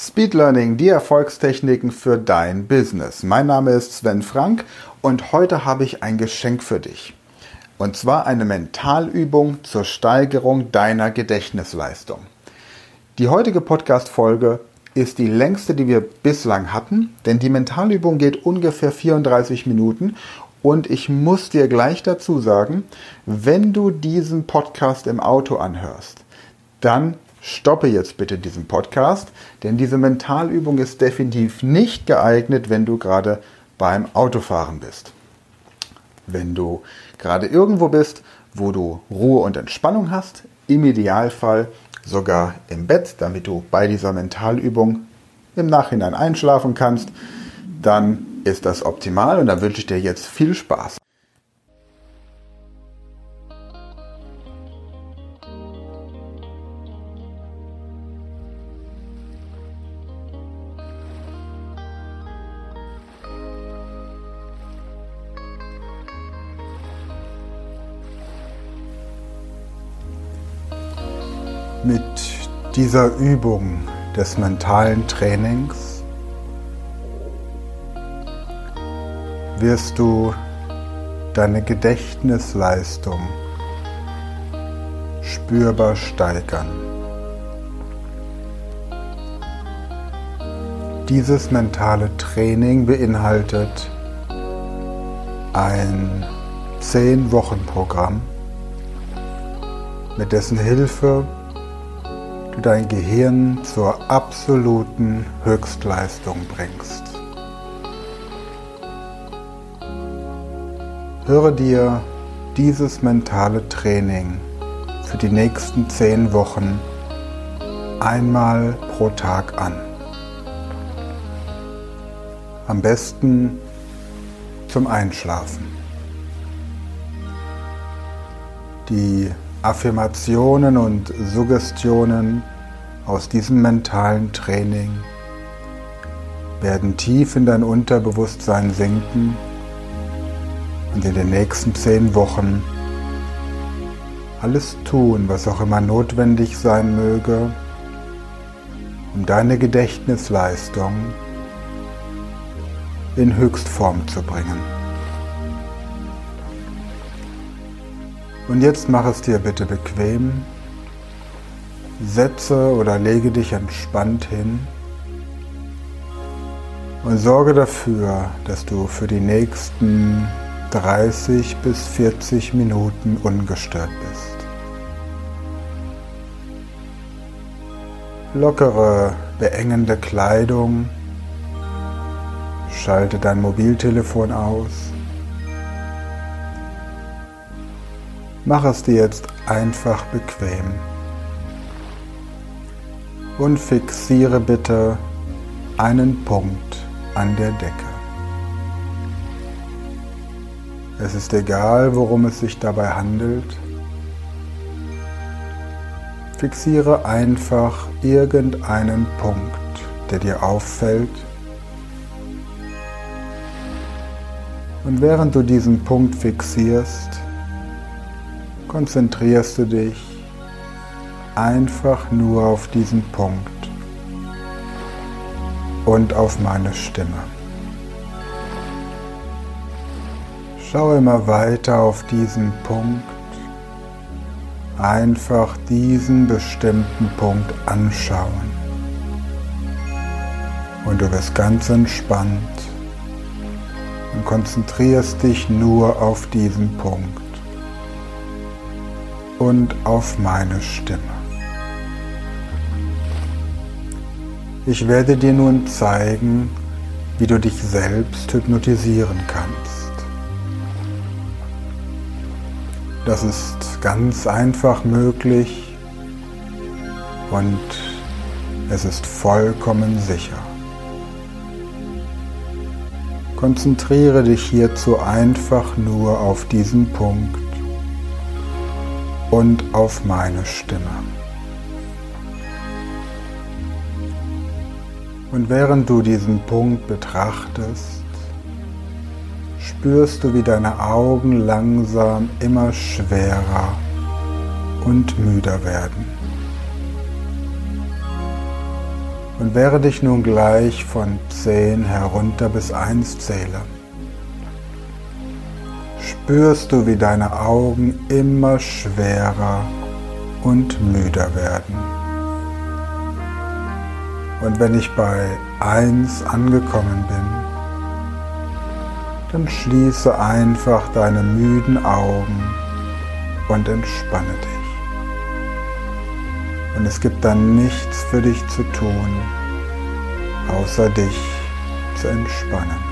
Speed Learning, die Erfolgstechniken für dein Business. Mein Name ist Sven Frank und heute habe ich ein Geschenk für dich. Und zwar eine Mentalübung zur Steigerung deiner Gedächtnisleistung. Die heutige Podcast-Folge ist die längste, die wir bislang hatten, denn die Mentalübung geht ungefähr 34 Minuten und ich muss dir gleich dazu sagen, wenn du diesen Podcast im Auto anhörst, dann stoppe jetzt bitte diesen Podcast, denn diese Mentalübung ist definitiv nicht geeignet, wenn du gerade beim Autofahren bist. Wenn du gerade irgendwo bist, wo du Ruhe und Entspannung hast, im Idealfall sogar im Bett, damit du bei dieser Mentalübung im Nachhinein einschlafen kannst, dann ist das optimal und dann wünsche ich dir jetzt viel Spaß. Mit dieser Übung des mentalen Trainings wirst du deine Gedächtnisleistung spürbar steigern. Dieses mentale Training beinhaltet ein 10-Wochen-Programm, mit dessen Hilfe dein Gehirn zur absoluten Höchstleistung bringst. Höre dir dieses mentale Training für die nächsten zehn Wochen einmal pro Tag an. Am besten zum Einschlafen. Die Affirmationen und Suggestionen aus diesem mentalen Training werden tief in dein Unterbewusstsein sinken und in den nächsten zehn Wochen alles tun, was auch immer notwendig sein möge, um deine Gedächtnisleistung in Höchstform zu bringen. Und jetzt mach es dir bitte bequem. Setze oder lege dich entspannt hin und sorge dafür, dass du für die nächsten 30 bis 40 Minuten ungestört bist. Lockere, beengende Kleidung, schalte dein Mobiltelefon aus Mach es dir jetzt einfach bequem. Und fixiere bitte einen Punkt an der Decke. Es ist egal, worum es sich dabei handelt. Fixiere einfach irgendeinen Punkt, der dir auffällt. Und während du diesen Punkt fixierst, konzentrierst du dich einfach nur auf diesen Punkt und auf meine Stimme. Schau immer weiter auf diesen Punkt, einfach diesen bestimmten Punkt anschauen. Und du wirst ganz entspannt und konzentrierst dich nur auf diesen Punkt und auf meine Stimme. Ich werde dir nun zeigen, wie du dich selbst hypnotisieren kannst. Das ist ganz einfach möglich und es ist vollkommen sicher. Konzentriere dich hierzu einfach nur auf diesen Punkt und auf meine Stimme. Und während du diesen Punkt betrachtest, spürst du, wie deine Augen langsam immer schwerer und müder werden. Und während ich nun gleich von 10 herunter bis 1 zähle, spürst du, wie deine Augen immer schwerer und müder werden. Und wenn ich bei 1 angekommen bin, dann schließe einfach deine müden Augen und entspanne dich. Und es gibt dann nichts für dich zu tun, außer dich zu entspannen.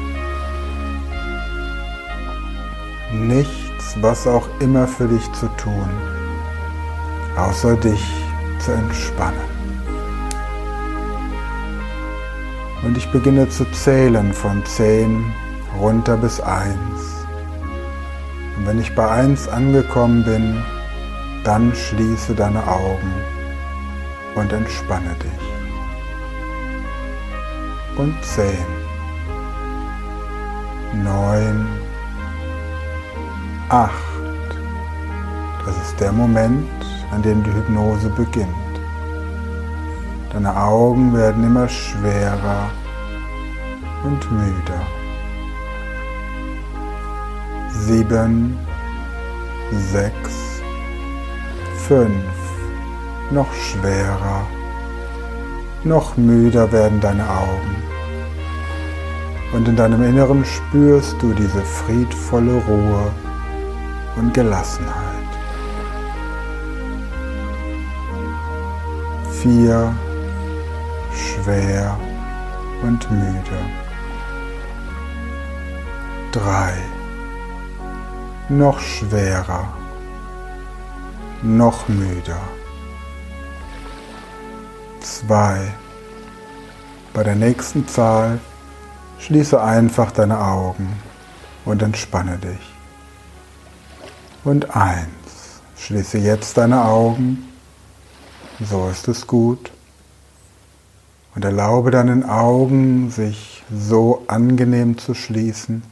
Nichts, was auch immer für dich zu tun, außer dich zu entspannen. Und ich beginne zu zählen von 10 runter bis 1. Und wenn ich bei 1 angekommen bin, dann schließe deine Augen und entspanne dich. Und zehn, neun, acht. Das ist der Moment, an dem die Hypnose beginnt. Deine Augen werden immer schwerer und müder. Sieben, sechs, fünf, noch schwerer, noch müder werden deine Augen. Und in deinem Inneren spürst du diese friedvolle Ruhe und Gelassenheit. Vier, schwer und müde. Drei, noch schwerer, noch müder. 2. Bei der nächsten Zahl schließe einfach deine Augen und entspanne dich. Und 1. Schließe jetzt deine Augen. So ist es gut. Und erlaube deinen Augen, sich so angenehm zu schließen,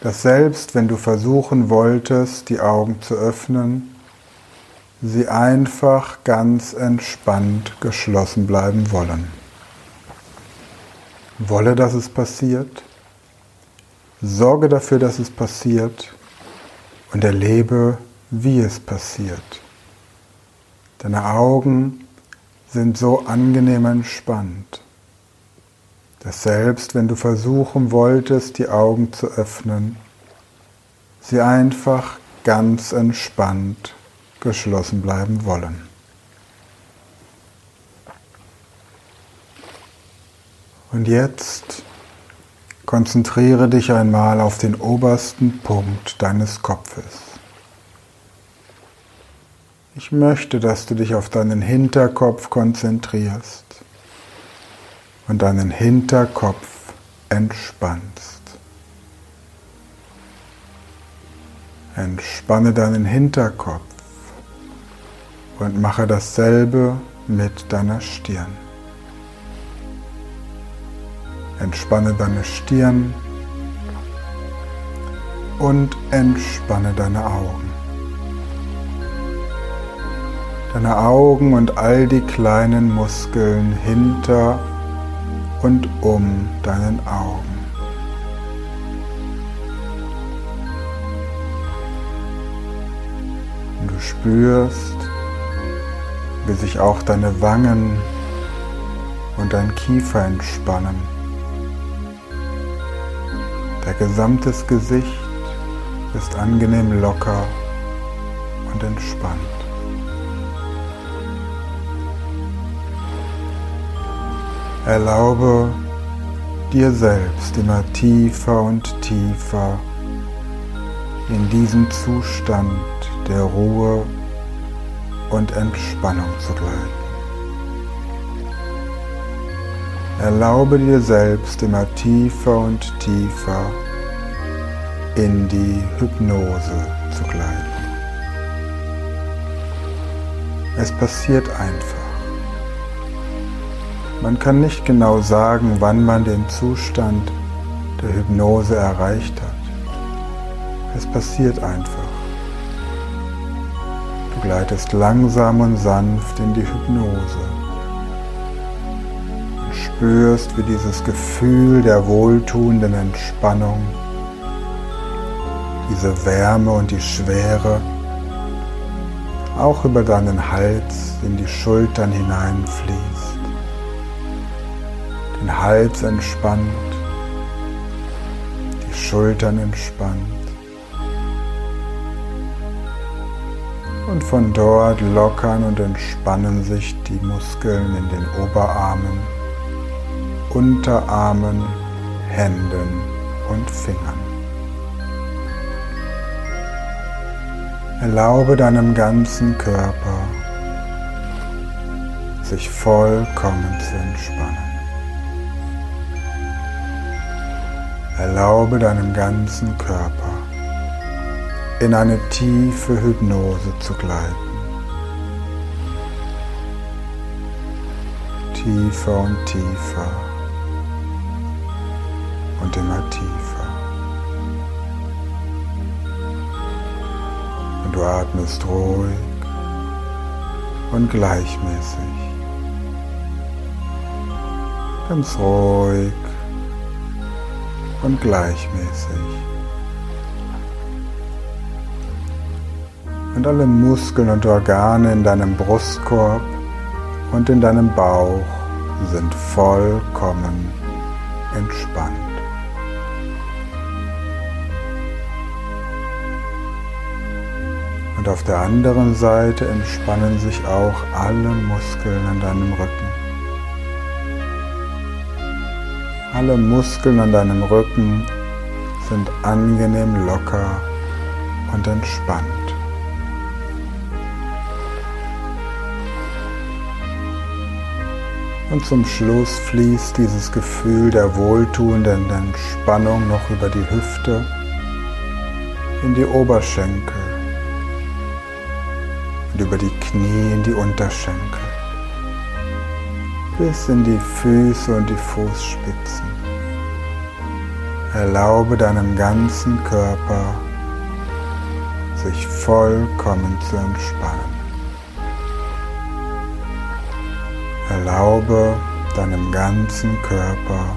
dass selbst wenn du versuchen wolltest, die Augen zu öffnen, sie einfach ganz entspannt geschlossen bleiben wollen. Wolle, dass es passiert. Sorge dafür, dass es passiert und erlebe, wie es passiert. Deine Augen sind so angenehm entspannt, dass selbst wenn du versuchen wolltest, die Augen zu öffnen, sie einfach ganz entspannt geschlossen bleiben wollen. Und jetzt konzentriere dich einmal auf den obersten Punkt deines Kopfes. Ich möchte, dass du dich auf deinen Hinterkopf konzentrierst und deinen Hinterkopf entspannst. Entspanne deinen Hinterkopf und mache dasselbe mit deiner Stirn. Entspanne deine Stirn und entspanne deine Augen. Deine Augen und all die kleinen Muskeln hinter und um deinen Augen. Du spürst, wie sich auch deine Wangen und dein Kiefer entspannen. Der gesamte Gesicht ist angenehm locker und entspannt. Erlaube dir selbst immer tiefer und tiefer in diesen Zustand der Ruhe und Entspannung zu gleiten. Erlaube dir selbst immer tiefer und tiefer in die Hypnose zu gleiten. Es passiert einfach. Man kann nicht genau sagen, wann man den Zustand der Hypnose erreicht hat. Es passiert einfach gleitest langsam und sanft in die Hypnose. Spürst, wie dieses Gefühl der wohltuenden Entspannung, diese Wärme und die Schwere auch über deinen Hals in die Schultern hineinfließt. Den Hals entspannt, die Schultern entspannt. Und von dort lockern und entspannen sich die Muskeln in den Oberarmen, Unterarmen, Händen und Fingern. Erlaube deinem ganzen Körper, sich vollkommen zu entspannen. Erlaube deinem ganzen Körper in eine tiefe Hypnose zu gleiten. Tiefer und tiefer und immer tiefer. Und du atmest ruhig und gleichmäßig. Ganz ruhig und gleichmäßig. Und alle Muskeln und Organe in deinem Brustkorb und in deinem Bauch sind vollkommen entspannt. Und auf der anderen Seite entspannen sich auch alle Muskeln an deinem Rücken. Alle Muskeln an deinem Rücken sind angenehm locker und entspannt. Und zum Schluss fließt dieses Gefühl der wohltuenden Entspannung noch über die Hüfte in die Oberschenkel und über die Knie in die Unterschenkel bis in die Füße und die Fußspitzen. Erlaube deinem ganzen Körper sich vollkommen zu entspannen. Erlaube deinem ganzen Körper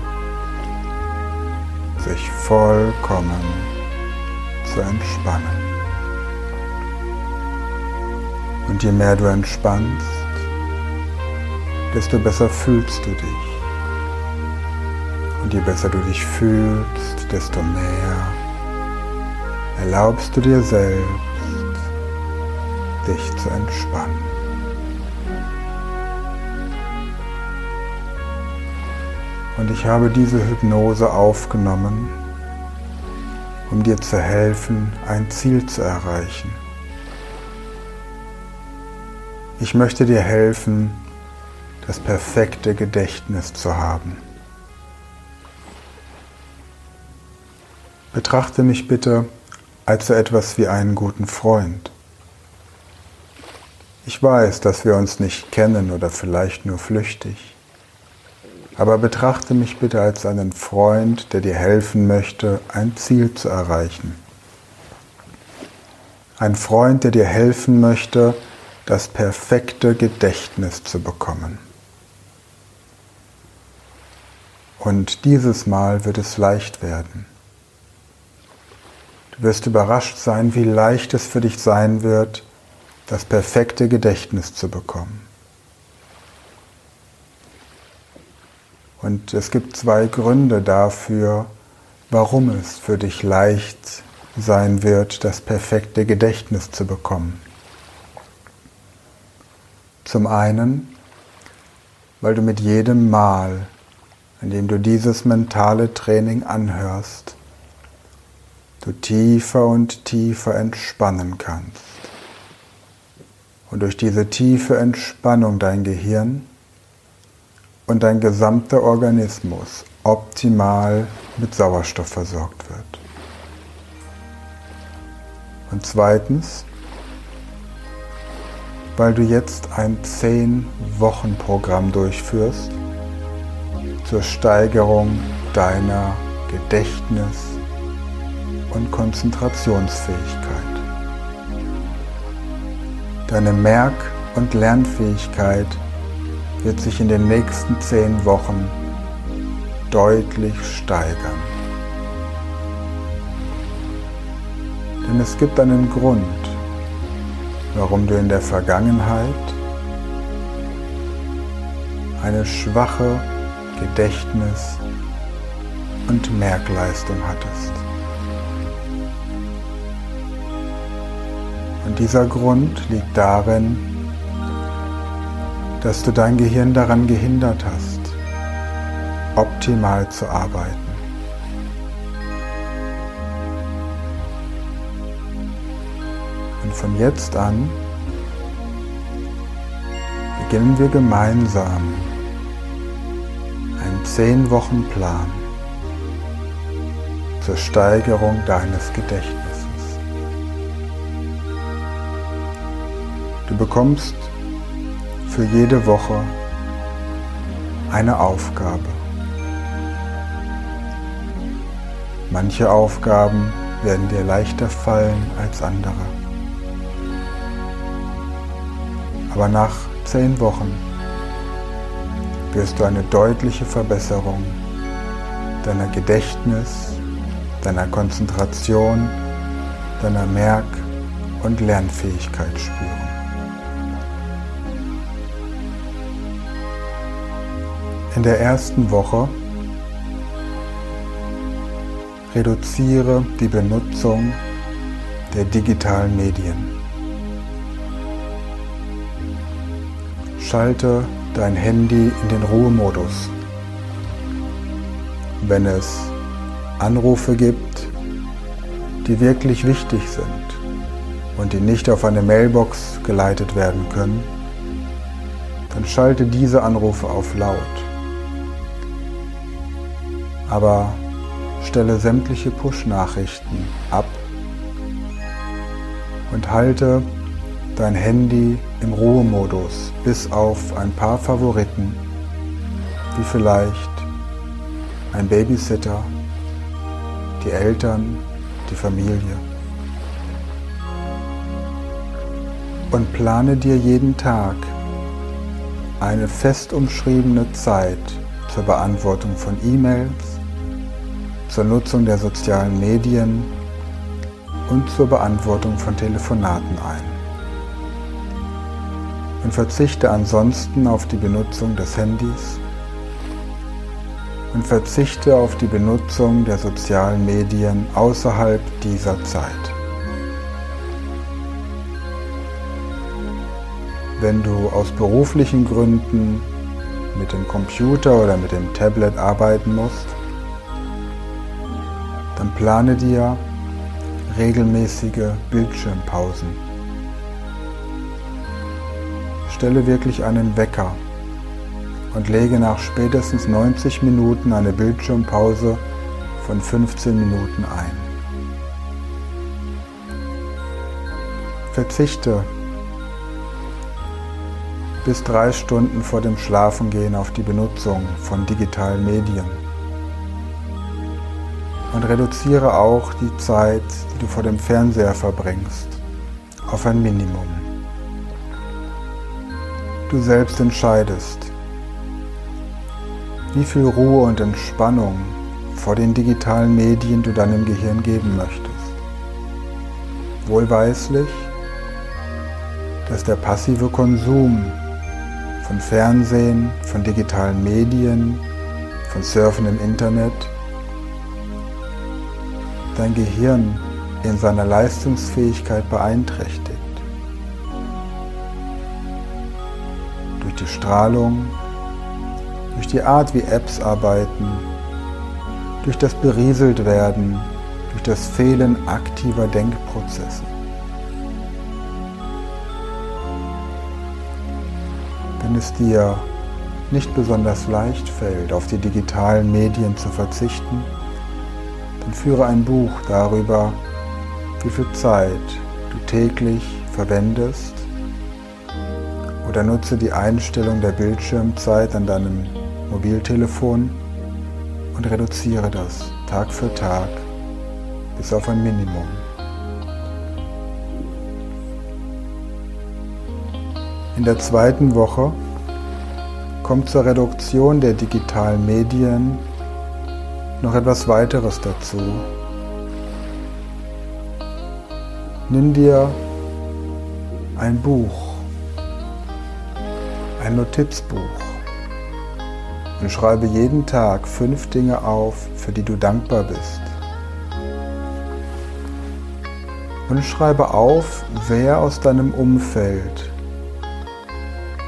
sich vollkommen zu entspannen. Und je mehr du entspannst, desto besser fühlst du dich. Und je besser du dich fühlst, desto mehr erlaubst du dir selbst, dich zu entspannen. Und ich habe diese Hypnose aufgenommen, um dir zu helfen, ein Ziel zu erreichen. Ich möchte dir helfen, das perfekte Gedächtnis zu haben. Betrachte mich bitte als so etwas wie einen guten Freund. Ich weiß, dass wir uns nicht kennen oder vielleicht nur flüchtig, aber betrachte mich bitte als einen Freund, der dir helfen möchte, ein Ziel zu erreichen. Ein Freund, der dir helfen möchte, das perfekte Gedächtnis zu bekommen. Und dieses Mal wird es leicht werden. Du wirst überrascht sein, wie leicht es für dich sein wird, das perfekte Gedächtnis zu bekommen. Und es gibt zwei Gründe dafür, warum es für dich leicht sein wird, das perfekte Gedächtnis zu bekommen. Zum einen, weil du mit jedem Mal, indem du dieses mentale Training anhörst, du tiefer und tiefer entspannen kannst. Und durch diese tiefe Entspannung dein Gehirn und dein gesamter Organismus optimal mit Sauerstoff versorgt wird. Und zweitens, weil du jetzt ein 10-Wochen-Programm durchführst, zur Steigerung deiner Gedächtnis- und Konzentrationsfähigkeit. Deine Merk- und Lernfähigkeit wird sich in den nächsten zehn Wochen deutlich steigern. Denn es gibt einen Grund, warum du in der Vergangenheit eine schwache Gedächtnis- und Merkleistung hattest. Und dieser Grund liegt darin, dass du dein Gehirn daran gehindert hast, optimal zu arbeiten. Von jetzt an beginnen wir gemeinsam einen 10 Wochen Plan zur Steigerung deines Gedächtnisses. Du bekommst für jede Woche eine Aufgabe. Manche Aufgaben werden dir leichter fallen als andere. Aber nach zehn Wochen wirst du eine deutliche Verbesserung deiner Gedächtnis, deiner Konzentration, deiner Merk- und Lernfähigkeit spüren. In der ersten Woche reduziere die Benutzung der digitalen Medien. Schalte dein Handy in den Ruhemodus. Wenn es Anrufe gibt, die wirklich wichtig sind und die nicht auf eine Mailbox geleitet werden können, dann schalte diese Anrufe auf laut aber stelle sämtliche Push-Nachrichten ab und halte dein Handy im Ruhemodus bis auf ein paar Favoriten, wie vielleicht ein Babysitter, die Eltern, die Familie. Und plane dir jeden Tag eine fest umschriebene Zeit zur Beantwortung von E-Mails, zur Nutzung der sozialen Medien und zur Beantwortung von Telefonaten ein. Und verzichte ansonsten auf die Benutzung des Handys und verzichte auf die Benutzung der sozialen Medien außerhalb dieser Zeit. Wenn du aus beruflichen Gründen mit dem Computer oder mit dem Tablet arbeiten musst, dann plane dir regelmäßige Bildschirmpausen. Stelle wirklich einen Wecker und lege nach spätestens 90 Minuten eine Bildschirmpause von 15 Minuten ein. Verzichte bis drei Stunden vor dem Schlafengehen auf die Benutzung von digitalen Medien und reduziere auch die Zeit, die du vor dem Fernseher verbringst, auf ein Minimum. Du selbst entscheidest, wie viel Ruhe und Entspannung vor den digitalen Medien du deinem Gehirn geben möchtest. Wohlweislich, dass der passive Konsum von Fernsehen, von digitalen Medien, von Surfen im Internet dein Gehirn in seiner Leistungsfähigkeit beeinträchtigt. Durch die Strahlung, durch die Art, wie Apps arbeiten, durch das Berieseltwerden, durch das Fehlen aktiver Denkprozesse. Wenn es dir nicht besonders leicht fällt, auf die digitalen Medien zu verzichten, dann führe ein Buch darüber, wie viel Zeit du täglich verwendest oder nutze die Einstellung der Bildschirmzeit an deinem Mobiltelefon und reduziere das Tag für Tag bis auf ein Minimum. In der zweiten Woche kommt zur Reduktion der digitalen Medien noch etwas weiteres dazu. Nimm dir ein Buch, ein Notizbuch und schreibe jeden Tag fünf Dinge auf, für die du dankbar bist. Und schreibe auf, wer aus deinem Umfeld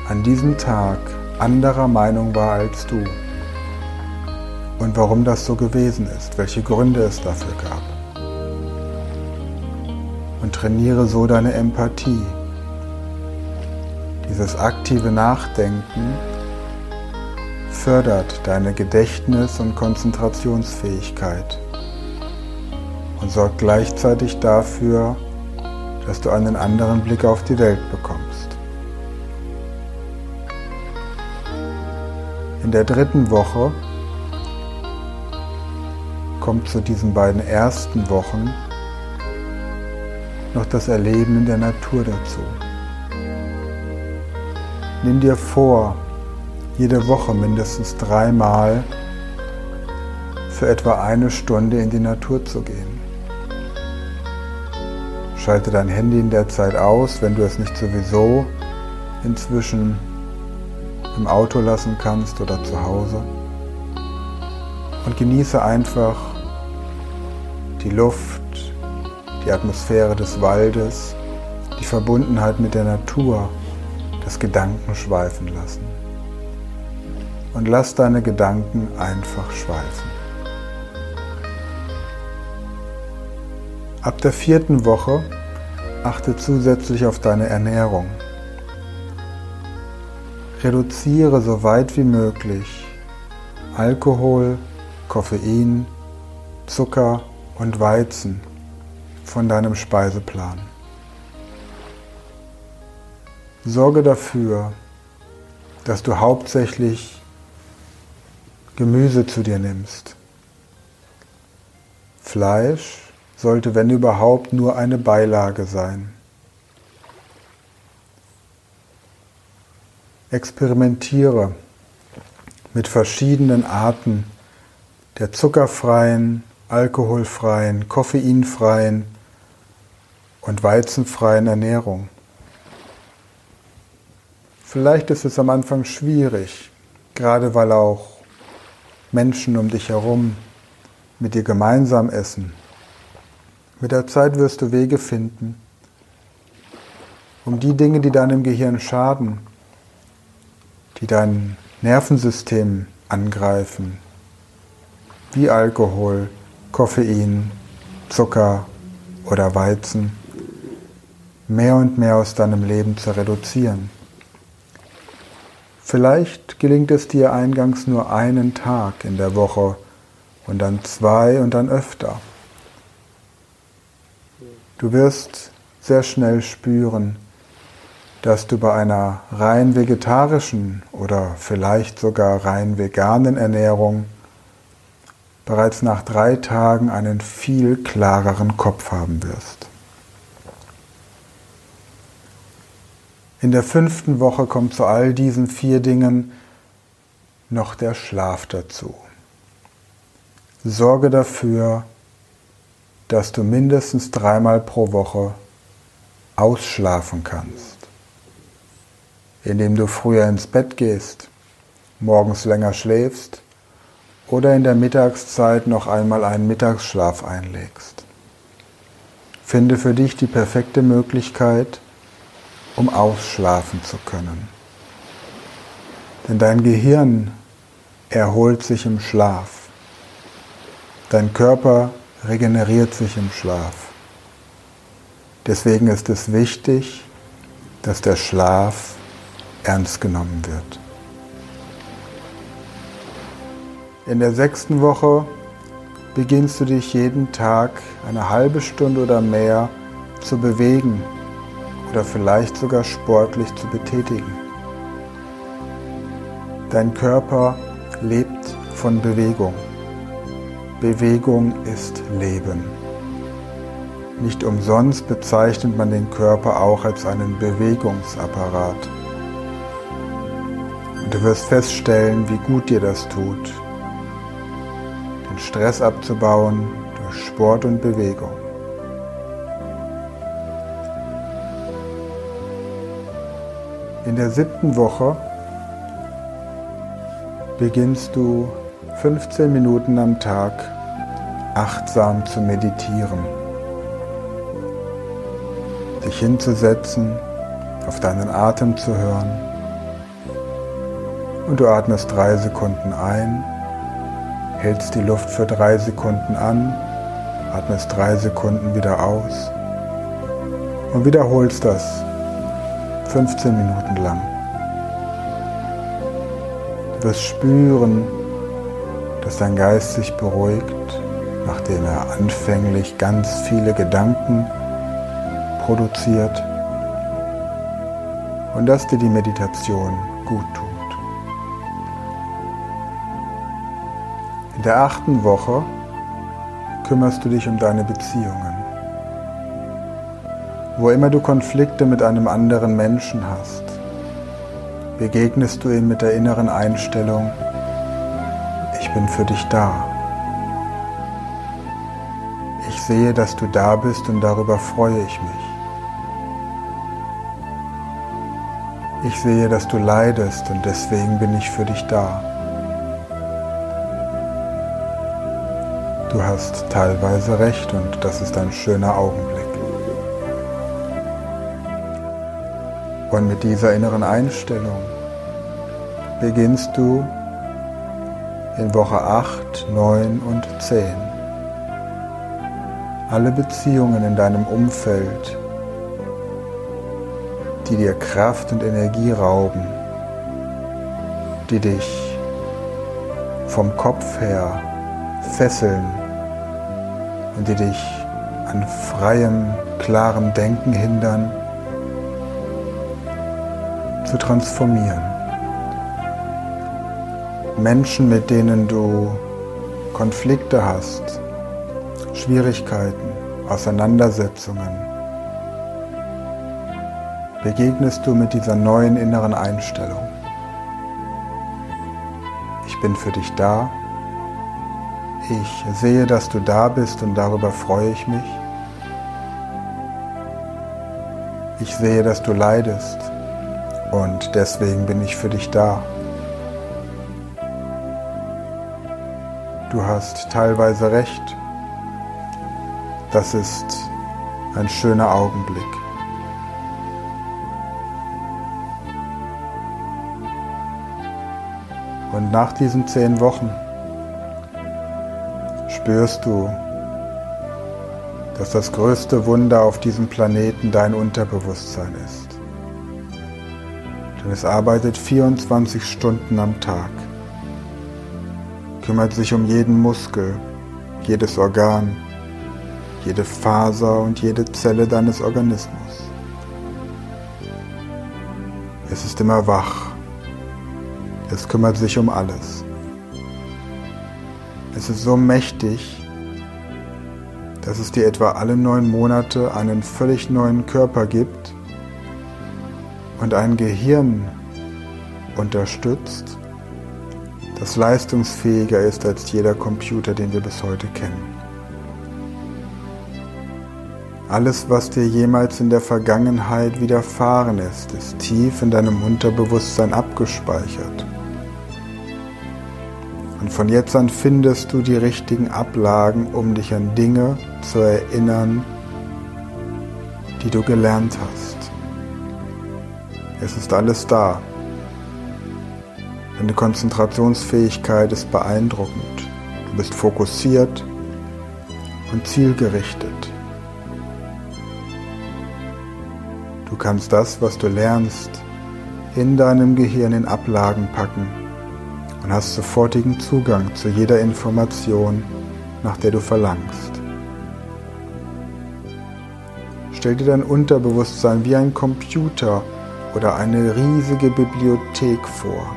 an diesem Tag anderer Meinung war als du und warum das so gewesen ist, welche Gründe es dafür gab. Und trainiere so deine Empathie. Dieses aktive Nachdenken fördert deine Gedächtnis- und Konzentrationsfähigkeit und sorgt gleichzeitig dafür, dass du einen anderen Blick auf die Welt bekommst. In der dritten Woche kommt zu diesen beiden ersten Wochen noch das Erleben in der Natur dazu. Nimm dir vor, jede Woche mindestens dreimal für etwa eine Stunde in die Natur zu gehen. Schalte dein Handy in der Zeit aus, wenn du es nicht sowieso inzwischen im Auto lassen kannst oder zu Hause. Und genieße einfach die Luft, die Atmosphäre des Waldes, die Verbundenheit mit der Natur, das Gedanken schweifen lassen. Und lass deine Gedanken einfach schweifen. Ab der vierten Woche achte zusätzlich auf deine Ernährung. Reduziere so weit wie möglich Alkohol, Koffein, Zucker und Weizen von deinem Speiseplan. Sorge dafür, dass du hauptsächlich Gemüse zu dir nimmst. Fleisch sollte, wenn überhaupt, nur eine Beilage sein. Experimentiere mit verschiedenen Arten der zuckerfreien, alkoholfreien, koffeinfreien und weizenfreien Ernährung. Vielleicht ist es am Anfang schwierig, gerade weil auch Menschen um dich herum mit dir gemeinsam essen. Mit der Zeit wirst du Wege finden, um die Dinge, die deinem Gehirn schaden, die dein Nervensystem angreifen, wie Alkohol, Koffein, Zucker oder Weizen, mehr und mehr aus deinem Leben zu reduzieren. Vielleicht gelingt es dir eingangs nur einen Tag in der Woche und dann zwei und dann öfter. Du wirst sehr schnell spüren, dass du bei einer rein vegetarischen oder vielleicht sogar rein veganen Ernährung bereits nach drei Tagen einen viel klareren Kopf haben wirst. In der fünften Woche kommt zu all diesen vier Dingen noch der Schlaf dazu. Sorge dafür, dass du mindestens dreimal pro Woche ausschlafen kannst indem du früher ins Bett gehst, morgens länger schläfst oder in der Mittagszeit noch einmal einen Mittagsschlaf einlegst. Finde für dich die perfekte Möglichkeit, um ausschlafen zu können. Denn dein Gehirn erholt sich im Schlaf. Dein Körper regeneriert sich im Schlaf. Deswegen ist es wichtig, dass der Schlaf ernst genommen wird. In der sechsten Woche beginnst du dich jeden Tag eine halbe Stunde oder mehr zu bewegen oder vielleicht sogar sportlich zu betätigen. Dein Körper lebt von Bewegung. Bewegung ist Leben. Nicht umsonst bezeichnet man den Körper auch als einen Bewegungsapparat. Und du wirst feststellen, wie gut dir das tut. den Stress abzubauen durch Sport und Bewegung. In der siebten Woche beginnst du 15 Minuten am Tag achtsam zu meditieren. Dich hinzusetzen, auf deinen Atem zu hören. Und du atmest drei Sekunden ein, hältst die Luft für drei Sekunden an, atmest drei Sekunden wieder aus und wiederholst das 15 Minuten lang. Du wirst spüren, dass dein Geist sich beruhigt, nachdem er anfänglich ganz viele Gedanken produziert und dass dir die Meditation gut tut. In der achten Woche kümmerst du dich um deine Beziehungen. Wo immer du Konflikte mit einem anderen Menschen hast, begegnest du ihm mit der inneren Einstellung, ich bin für dich da. Ich sehe, dass du da bist und darüber freue ich mich. Ich sehe, dass du leidest und deswegen bin ich für dich da. Du hast teilweise recht und das ist ein schöner Augenblick. Und mit dieser inneren Einstellung beginnst du in Woche 8, 9 und 10 alle Beziehungen in deinem Umfeld, die dir Kraft und Energie rauben, die dich vom Kopf her fesseln und die dich an freiem, klarem Denken hindern, zu transformieren. Menschen, mit denen du Konflikte hast, Schwierigkeiten, Auseinandersetzungen, begegnest du mit dieser neuen inneren Einstellung. Ich bin für dich da. Ich sehe, dass du da bist und darüber freue ich mich. Ich sehe, dass du leidest und deswegen bin ich für dich da. Du hast teilweise recht. Das ist ein schöner Augenblick. Und nach diesen zehn Wochen spürst du, dass das größte Wunder auf diesem Planeten dein Unterbewusstsein ist. Denn es arbeitet 24 Stunden am Tag, kümmert sich um jeden Muskel, jedes Organ, jede Faser und jede Zelle deines Organismus. Es ist immer wach. Es kümmert sich um alles. Es ist so mächtig, dass es dir etwa alle neun Monate einen völlig neuen Körper gibt und ein Gehirn unterstützt, das leistungsfähiger ist als jeder Computer, den wir bis heute kennen. Alles, was dir jemals in der Vergangenheit widerfahren ist, ist tief in deinem Unterbewusstsein abgespeichert. Und von jetzt an findest du die richtigen Ablagen, um dich an Dinge zu erinnern, die du gelernt hast. Es ist alles da. Deine Konzentrationsfähigkeit ist beeindruckend. Du bist fokussiert und zielgerichtet. Du kannst das, was du lernst, in deinem Gehirn in Ablagen packen und hast sofortigen Zugang zu jeder Information, nach der du verlangst. Stell dir dein Unterbewusstsein wie ein Computer oder eine riesige Bibliothek vor.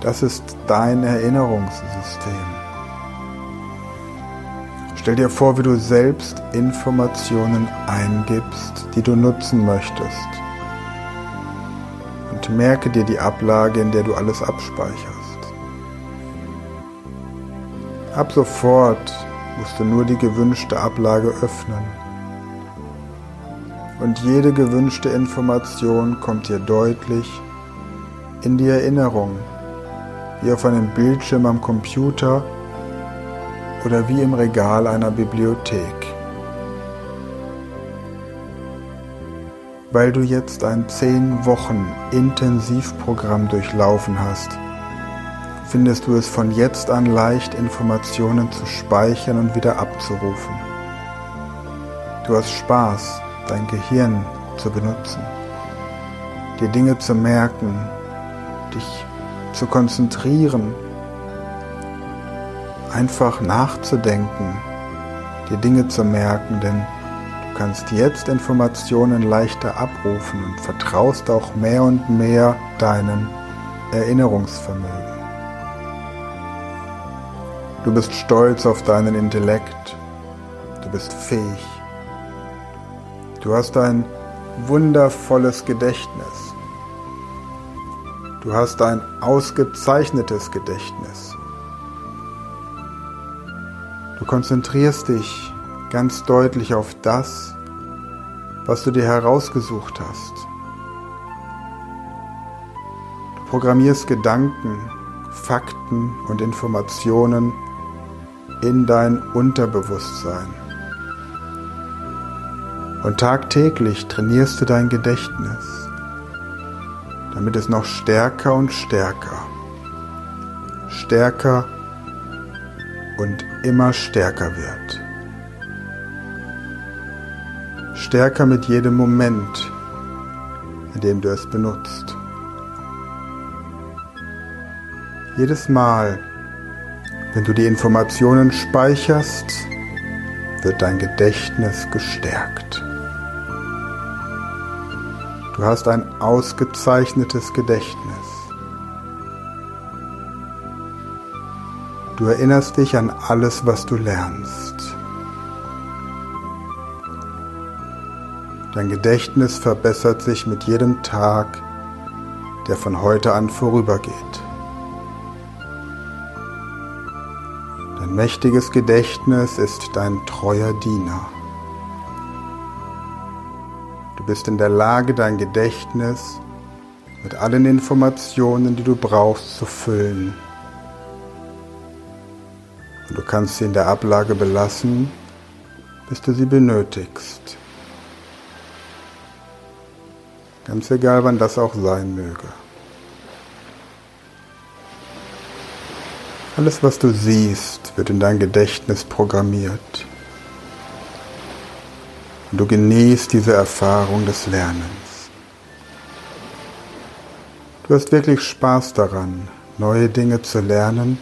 Das ist dein Erinnerungssystem. Stell dir vor, wie du selbst Informationen eingibst, die du nutzen möchtest merke dir die Ablage, in der du alles abspeicherst. Ab sofort musst du nur die gewünschte Ablage öffnen. Und jede gewünschte Information kommt dir deutlich in die Erinnerung, wie auf einem Bildschirm am Computer oder wie im Regal einer Bibliothek. Weil du jetzt ein 10 Wochen Intensivprogramm durchlaufen hast, findest du es von jetzt an leicht, Informationen zu speichern und wieder abzurufen. Du hast Spaß, dein Gehirn zu benutzen, dir Dinge zu merken, dich zu konzentrieren, einfach nachzudenken, dir Dinge zu merken, denn du kannst jetzt Informationen leichter abrufen und vertraust auch mehr und mehr deinem Erinnerungsvermögen. Du bist stolz auf deinen Intellekt. Du bist fähig. Du hast ein wundervolles Gedächtnis. Du hast ein ausgezeichnetes Gedächtnis. Du konzentrierst dich ganz deutlich auf das, was du dir herausgesucht hast. Du programmierst Gedanken, Fakten und Informationen in dein Unterbewusstsein. Und tagtäglich trainierst du dein Gedächtnis, damit es noch stärker und stärker, stärker und immer stärker wird. Stärker mit jedem Moment, in dem du es benutzt. Jedes Mal, wenn du die Informationen speicherst, wird dein Gedächtnis gestärkt. Du hast ein ausgezeichnetes Gedächtnis. Du erinnerst dich an alles, was du lernst. Dein Gedächtnis verbessert sich mit jedem Tag, der von heute an vorübergeht. Dein mächtiges Gedächtnis ist dein treuer Diener. Bist in der Lage, dein Gedächtnis mit allen Informationen, die du brauchst, zu füllen. Und du kannst sie in der Ablage belassen, bis du sie benötigst. Ganz egal, wann das auch sein möge. Alles, was du siehst, wird in dein Gedächtnis programmiert. Und du genießt diese Erfahrung des Lernens. Du hast wirklich Spaß daran, neue Dinge zu lernen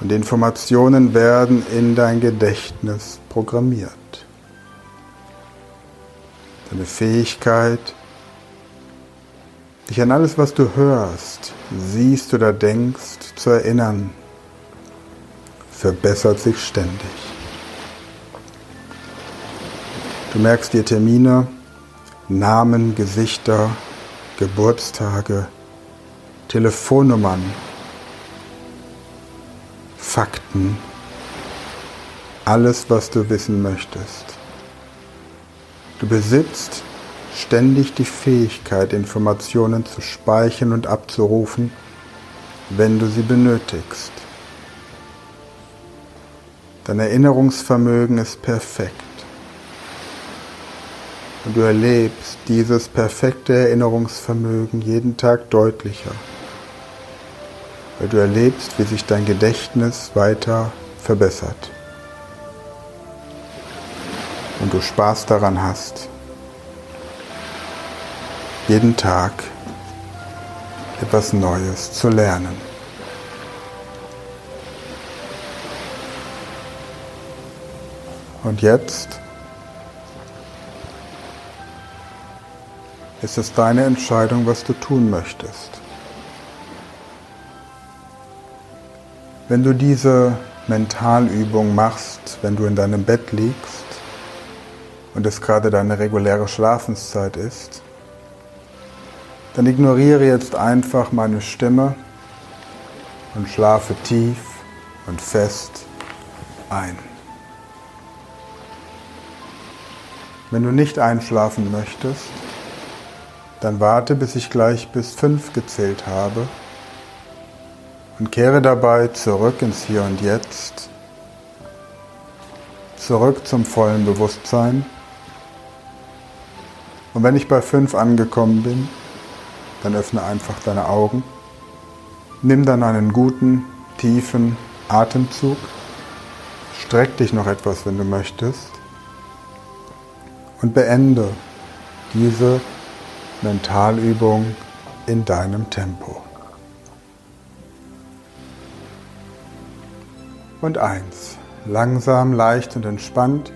und Informationen werden in dein Gedächtnis programmiert. Deine Fähigkeit, dich an alles, was du hörst, siehst oder denkst, zu erinnern, verbessert sich ständig. Du merkst dir Termine, Namen, Gesichter, Geburtstage, Telefonnummern, Fakten, alles, was du wissen möchtest. Du besitzt ständig die Fähigkeit, Informationen zu speichern und abzurufen, wenn du sie benötigst. Dein Erinnerungsvermögen ist perfekt. Und du erlebst dieses perfekte Erinnerungsvermögen jeden Tag deutlicher, weil du erlebst, wie sich dein Gedächtnis weiter verbessert. Und du Spaß daran hast, jeden Tag etwas Neues zu lernen. Und jetzt ist es deine Entscheidung, was du tun möchtest. Wenn du diese Mentalübung machst, wenn du in deinem Bett liegst und es gerade deine reguläre Schlafenszeit ist, dann ignoriere jetzt einfach meine Stimme und schlafe tief und fest ein. Wenn du nicht einschlafen möchtest, dann warte, bis ich gleich bis fünf gezählt habe und kehre dabei zurück ins Hier und Jetzt, zurück zum vollen Bewusstsein. Und wenn ich bei fünf angekommen bin, dann öffne einfach deine Augen, nimm dann einen guten, tiefen Atemzug, streck dich noch etwas, wenn du möchtest, und beende diese Mentalübung in deinem Tempo. Und eins, langsam, leicht und entspannt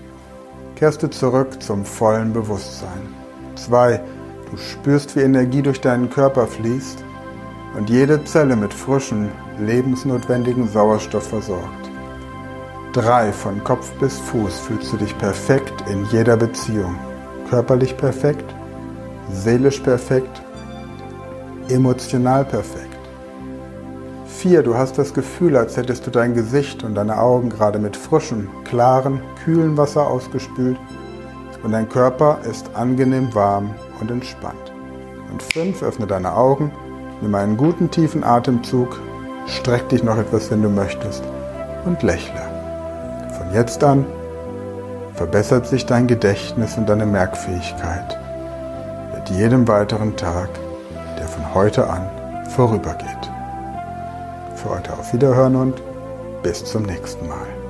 kehrst du zurück zum vollen Bewusstsein. Zwei, du spürst, wie Energie durch deinen Körper fließt und jede Zelle mit frischem, lebensnotwendigen Sauerstoff versorgt. Drei, von Kopf bis Fuß fühlst du dich perfekt in jeder Beziehung. Körperlich perfekt, seelisch perfekt, emotional perfekt. 4. Du hast das Gefühl, als hättest du dein Gesicht und deine Augen gerade mit frischem, klaren, kühlen Wasser ausgespült und dein Körper ist angenehm warm und entspannt. Und 5. Öffne deine Augen, nimm einen guten tiefen Atemzug, streck dich noch etwas, wenn du möchtest und lächle. Von jetzt an verbessert sich dein Gedächtnis und deine Merkfähigkeit jedem weiteren Tag, der von heute an vorübergeht. Für heute auf Wiederhören und bis zum nächsten Mal.